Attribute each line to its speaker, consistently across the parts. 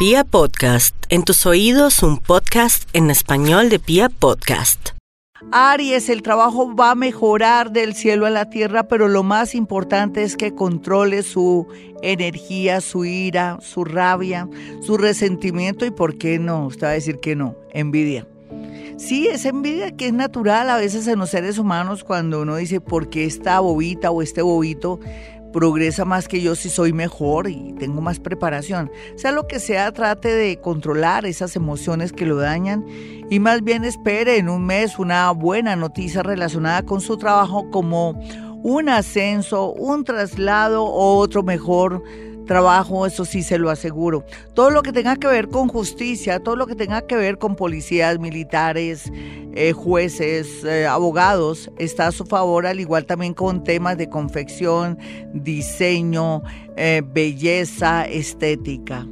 Speaker 1: Pia Podcast, en tus oídos un podcast en español de Pia Podcast.
Speaker 2: Aries, el trabajo va a mejorar del cielo a la tierra, pero lo más importante es que controle su energía, su ira, su rabia, su resentimiento y, ¿por qué no? Usted va a decir que no, envidia. Sí, es envidia que es natural a veces en los seres humanos cuando uno dice, ¿por qué esta bobita o este bobito progresa más que yo si soy mejor y tengo más preparación. Sea lo que sea, trate de controlar esas emociones que lo dañan y más bien espere en un mes una buena noticia relacionada con su trabajo como un ascenso, un traslado o otro mejor trabajo, eso sí se lo aseguro. Todo lo que tenga que ver con justicia, todo lo que tenga que ver con policías, militares, eh, jueces, eh, abogados, está a su favor, al igual también con temas de confección, diseño, eh, belleza, estética.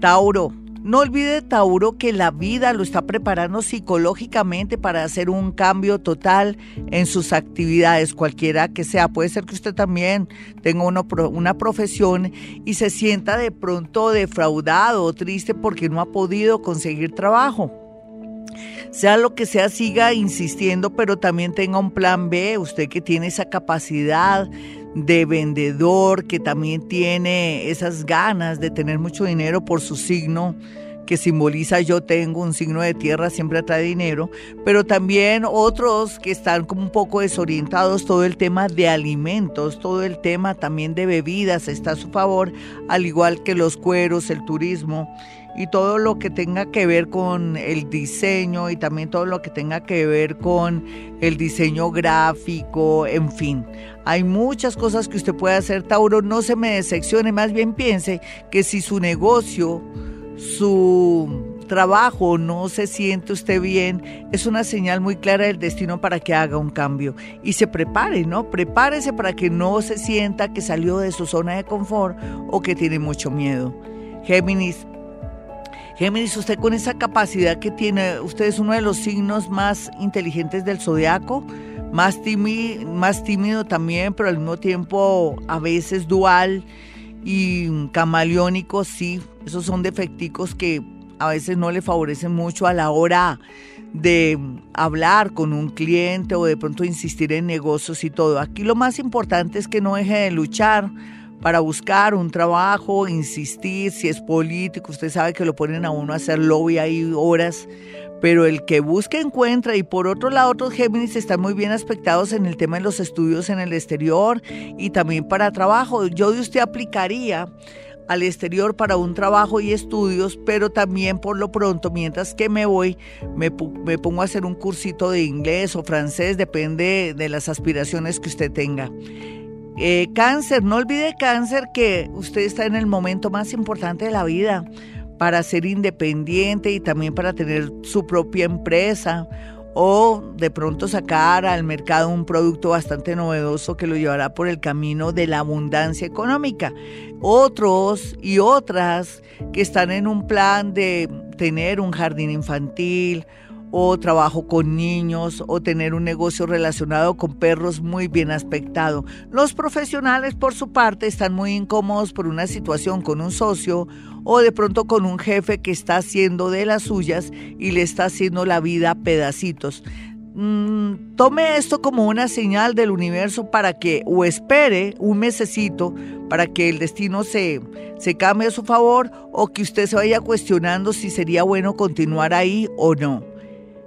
Speaker 2: Tauro, no olvide, Tauro, que la vida lo está preparando psicológicamente para hacer un cambio total en sus actividades, cualquiera que sea. Puede ser que usted también tenga una profesión y se sienta de pronto defraudado o triste porque no ha podido conseguir trabajo. Sea lo que sea, siga insistiendo, pero también tenga un plan B. Usted que tiene esa capacidad de vendedor, que también tiene esas ganas de tener mucho dinero por su signo que simboliza yo tengo un signo de tierra, siempre atrae dinero, pero también otros que están como un poco desorientados, todo el tema de alimentos, todo el tema también de bebidas está a su favor, al igual que los cueros, el turismo y todo lo que tenga que ver con el diseño y también todo lo que tenga que ver con el diseño gráfico, en fin. Hay muchas cosas que usted puede hacer, Tauro, no se me decepcione, más bien piense que si su negocio, su trabajo no se siente usted bien, es una señal muy clara del destino para que haga un cambio. Y se prepare, ¿no? Prepárese para que no se sienta que salió de su zona de confort o que tiene mucho miedo. Géminis, Géminis, usted con esa capacidad que tiene, usted es uno de los signos más inteligentes del zodiaco, más, tímido, más tímido también, pero al mismo tiempo a veces dual y camaleónico, sí, esos son defecticos que a veces no le favorecen mucho a la hora de hablar con un cliente o de pronto insistir en negocios y todo. Aquí lo más importante es que no deje de luchar para buscar un trabajo, insistir, si es político, usted sabe que lo ponen a uno a hacer lobby ahí horas, pero el que busca encuentra y por otro lado otros Géminis están muy bien aspectados en el tema de los estudios en el exterior y también para trabajo. Yo de usted aplicaría al exterior para un trabajo y estudios, pero también por lo pronto, mientras que me voy, me, pongo a hacer un cursito de inglés o francés, depende de las aspiraciones que usted tenga. Eh, cáncer, no olvide cáncer que usted está en el momento más importante de la vida para ser independiente y también para tener su propia empresa o de pronto sacar al mercado un producto bastante novedoso que lo llevará por el camino de la abundancia económica. Otros y otras que están en un plan de tener un jardín infantil, o trabajo con niños o tener un negocio relacionado con perros muy bien aspectado. Los profesionales, por su parte, están muy incómodos por una situación con un socio o de pronto con un jefe que está haciendo de las suyas y le está haciendo la vida pedacitos. Mm, tome esto como una señal del universo para que, o espere un mesecito para que el destino se, se cambie a su favor o que usted se vaya cuestionando si sería bueno continuar ahí o no.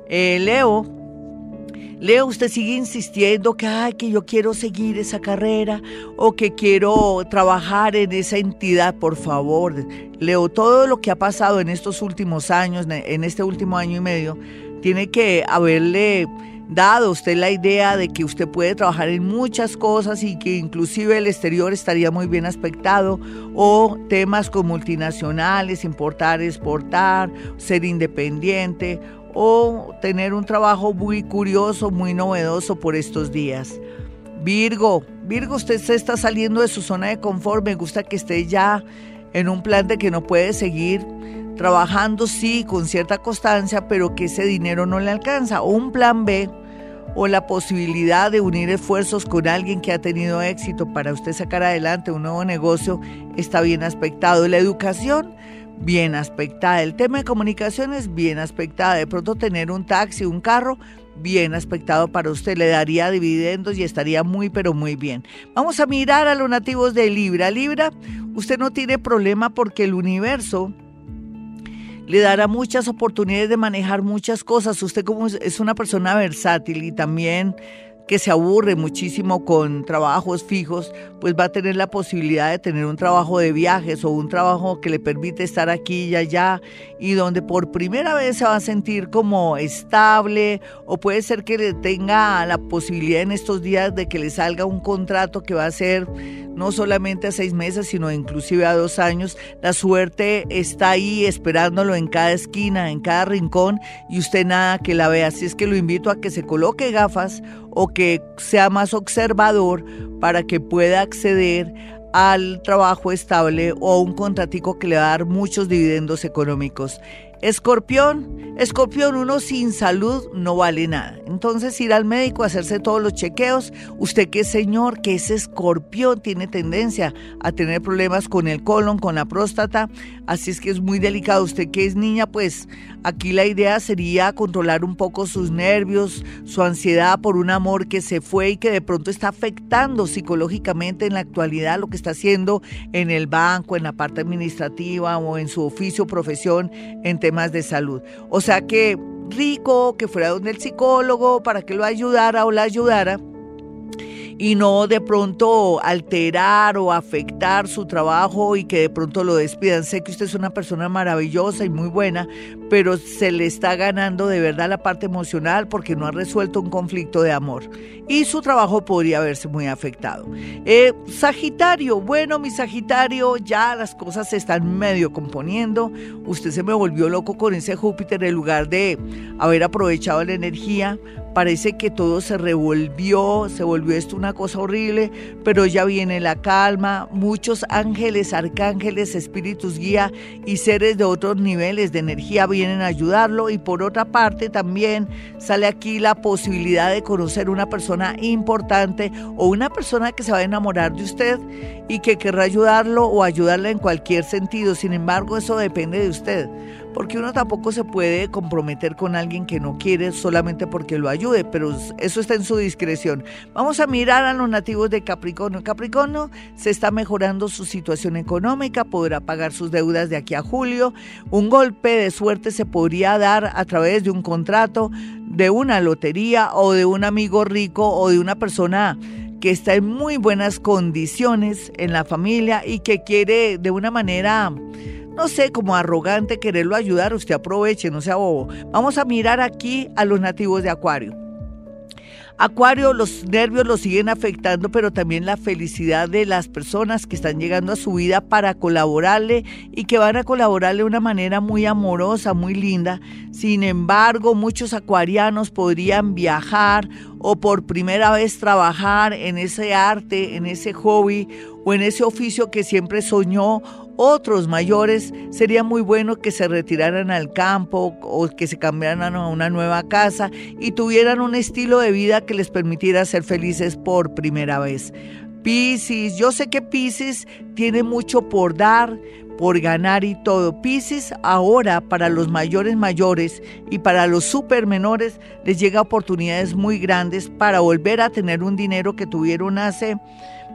Speaker 2: Eh, Leo, Leo, usted sigue insistiendo que, que yo quiero seguir esa carrera o que quiero trabajar en esa entidad, por favor. Leo, todo lo que ha pasado en estos últimos años, en este último año y medio, tiene que haberle dado a usted la idea de que usted puede trabajar en muchas cosas y que inclusive el exterior estaría muy bien aspectado o temas con multinacionales, importar, exportar, ser independiente o tener un trabajo muy curioso, muy novedoso por estos días. Virgo, Virgo, usted se está saliendo de su zona de confort, me gusta que esté ya en un plan de que no puede seguir trabajando, sí, con cierta constancia, pero que ese dinero no le alcanza. O un plan B, o la posibilidad de unir esfuerzos con alguien que ha tenido éxito para usted sacar adelante un nuevo negocio, está bien aspectado. La educación bien aspectada. El tema de comunicaciones, bien aspectada. De pronto tener un taxi, un carro, bien aspectado para usted, le daría dividendos y estaría muy, pero muy bien. Vamos a mirar a los nativos de Libra. Libra, usted no tiene problema porque el universo le dará muchas oportunidades de manejar muchas cosas. Usted como es una persona versátil y también que se aburre muchísimo con trabajos fijos, pues va a tener la posibilidad de tener un trabajo de viajes o un trabajo que le permite estar aquí y allá y donde por primera vez se va a sentir como estable o puede ser que le tenga la posibilidad en estos días de que le salga un contrato que va a ser no solamente a seis meses, sino inclusive a dos años. La suerte está ahí esperándolo en cada esquina, en cada rincón y usted nada que la vea. Así es que lo invito a que se coloque gafas o que sea más observador para que pueda acceder al trabajo estable o a un contratico que le va a dar muchos dividendos económicos. Escorpión, escorpión, uno sin salud no vale nada. Entonces ir al médico hacerse todos los chequeos, usted que es señor, que es escorpión, tiene tendencia a tener problemas con el colon, con la próstata, así es que es muy delicado. Usted que es niña, pues aquí la idea sería controlar un poco sus nervios, su ansiedad por un amor que se fue y que de pronto está afectando psicológicamente en la actualidad lo que está haciendo en el banco, en la parte administrativa o en su oficio, profesión, en temas de salud. O sea que rico, que fuera donde el psicólogo para que lo ayudara o la ayudara y no de pronto alterar o afectar su trabajo y que de pronto lo despidan. Sé que usted es una persona maravillosa y muy buena, pero se le está ganando de verdad la parte emocional porque no ha resuelto un conflicto de amor y su trabajo podría verse muy afectado. Eh, sagitario, bueno, mi Sagitario, ya las cosas se están medio componiendo. Usted se me volvió loco con ese Júpiter en lugar de haber aprovechado la energía parece que todo se revolvió, se volvió esto una cosa horrible, pero ya viene la calma, muchos ángeles, arcángeles, espíritus guía y seres de otros niveles de energía vienen a ayudarlo. Y por otra parte también sale aquí la posibilidad de conocer una persona importante o una persona que se va a enamorar de usted y que querrá ayudarlo o ayudarla en cualquier sentido, sin embargo eso depende de usted porque uno tampoco se puede comprometer con alguien que no quiere solamente porque lo ayude, pero eso está en su discreción. Vamos a mirar a los nativos de Capricornio. Capricornio se está mejorando su situación económica, podrá pagar sus deudas de aquí a julio. Un golpe de suerte se podría dar a través de un contrato, de una lotería o de un amigo rico o de una persona que está en muy buenas condiciones en la familia y que quiere de una manera no sé, como arrogante quererlo ayudar, usted aproveche, no sea bobo. Vamos a mirar aquí a los nativos de Acuario. Acuario, los nervios lo siguen afectando, pero también la felicidad de las personas que están llegando a su vida para colaborarle y que van a colaborarle de una manera muy amorosa, muy linda. Sin embargo, muchos acuarianos podrían viajar o por primera vez trabajar en ese arte, en ese hobby o en ese oficio que siempre soñó otros mayores, sería muy bueno que se retiraran al campo o que se cambiaran a una nueva casa y tuvieran un estilo de vida que les permitiera ser felices por primera vez. Piscis, yo sé que Piscis tiene mucho por dar, por ganar y todo. Piscis ahora para los mayores mayores y para los super menores les llega oportunidades muy grandes para volver a tener un dinero que tuvieron hace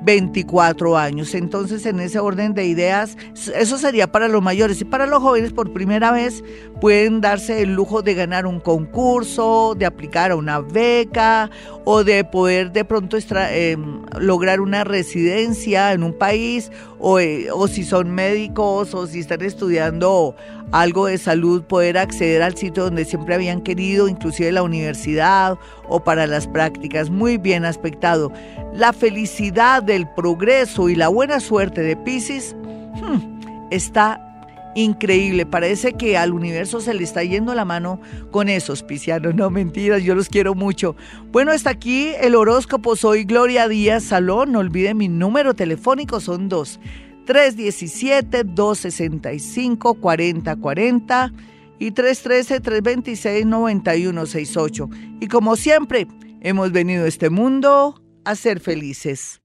Speaker 2: 24 años. Entonces, en ese orden de ideas, eso sería para los mayores y para los jóvenes por primera vez pueden darse el lujo de ganar un concurso, de aplicar a una beca o de poder de pronto em, lograr una residencia en un país o, eh, o si son médicos o si están estudiando algo de salud, poder acceder al sitio donde siempre habían querido, inclusive la universidad o para las prácticas. Muy bien aspectado. La felicidad del progreso y la buena suerte de Pisces hmm, está increíble. Parece que al universo se le está yendo la mano con esos piscianos. No mentiras, yo los quiero mucho. Bueno, hasta aquí el horóscopo. Soy Gloria Díaz Salón. No olvide mi número telefónico, son dos. 317-265-4040 y 313-326-9168. Y como siempre, hemos venido a este mundo a ser felices.